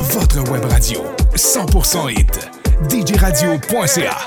Votre web radio 100% hit djradio.ca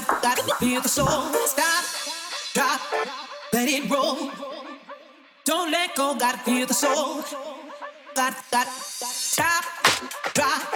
Gotta feel the soul. Stop, drop, let it roll. Don't let go, gotta feel the soul. Got, got, stop, drop.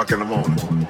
o'clock in the morning.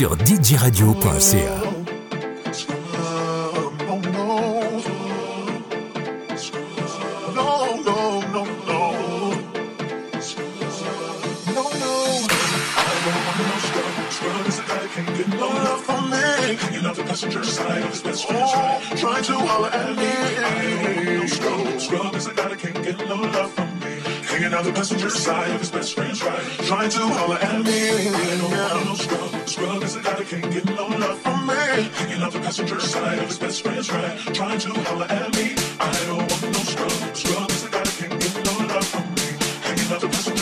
sur djradio.ca. Thank you.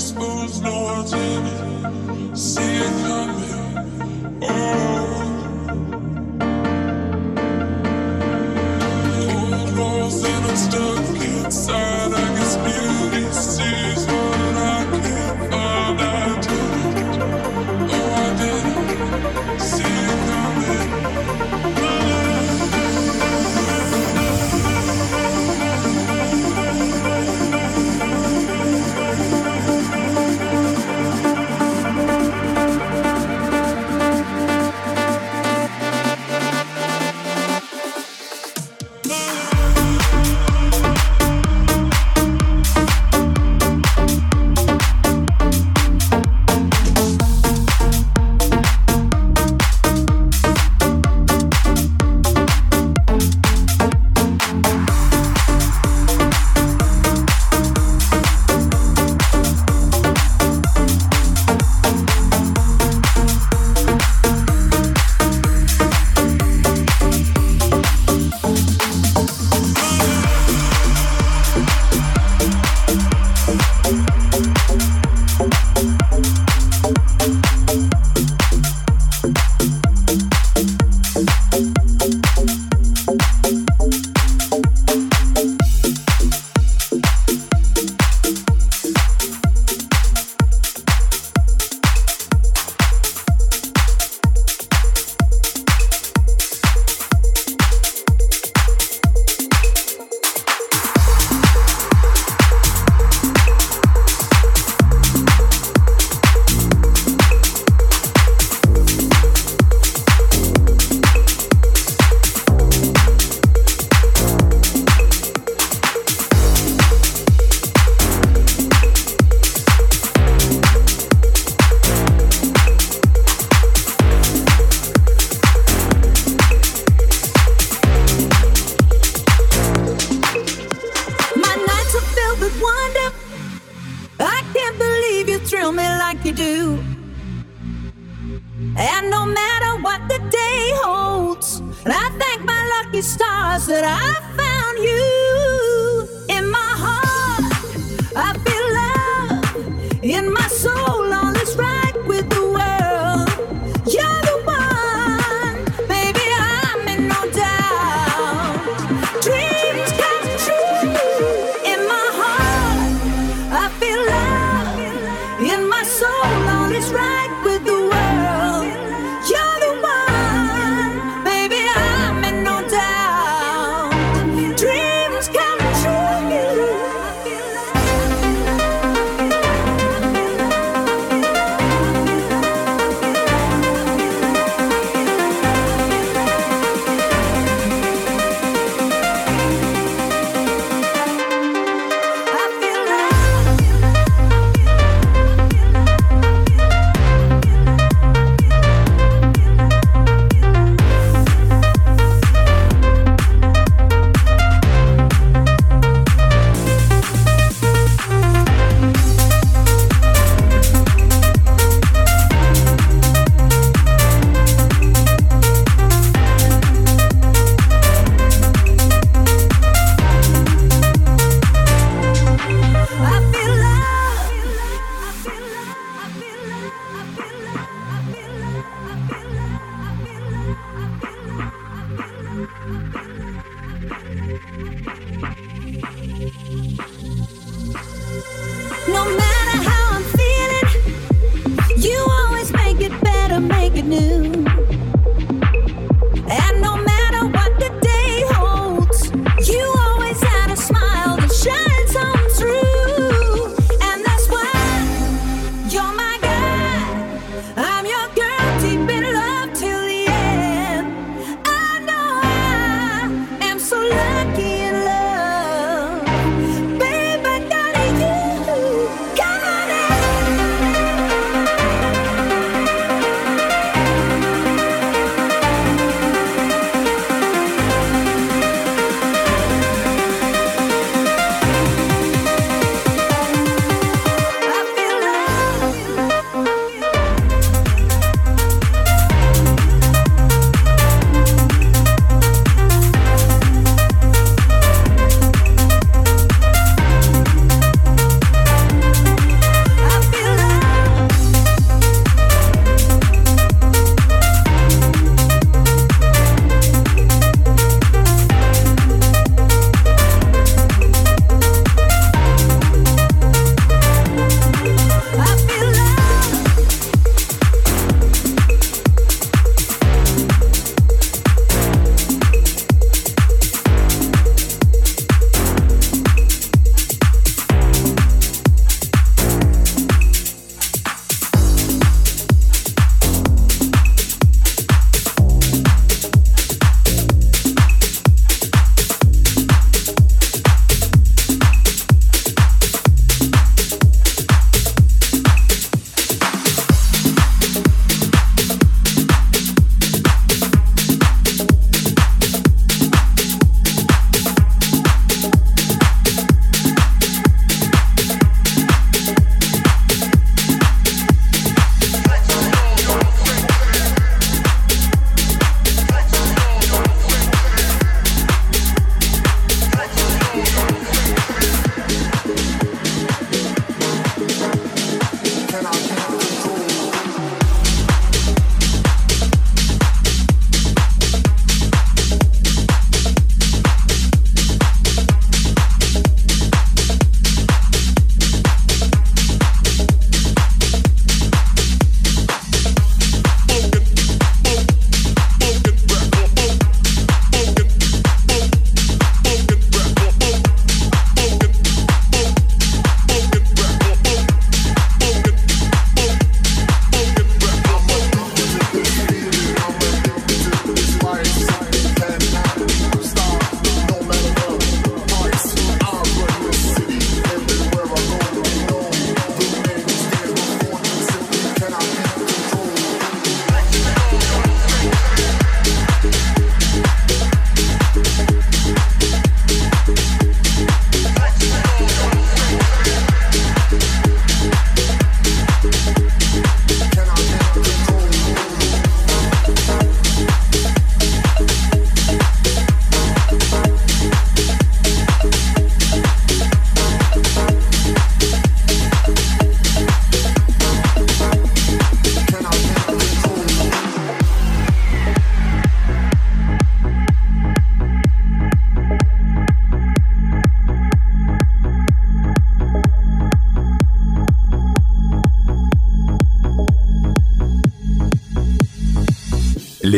spoons, no one's in it. See it coming. Oh. Old walls and I'm stuck inside.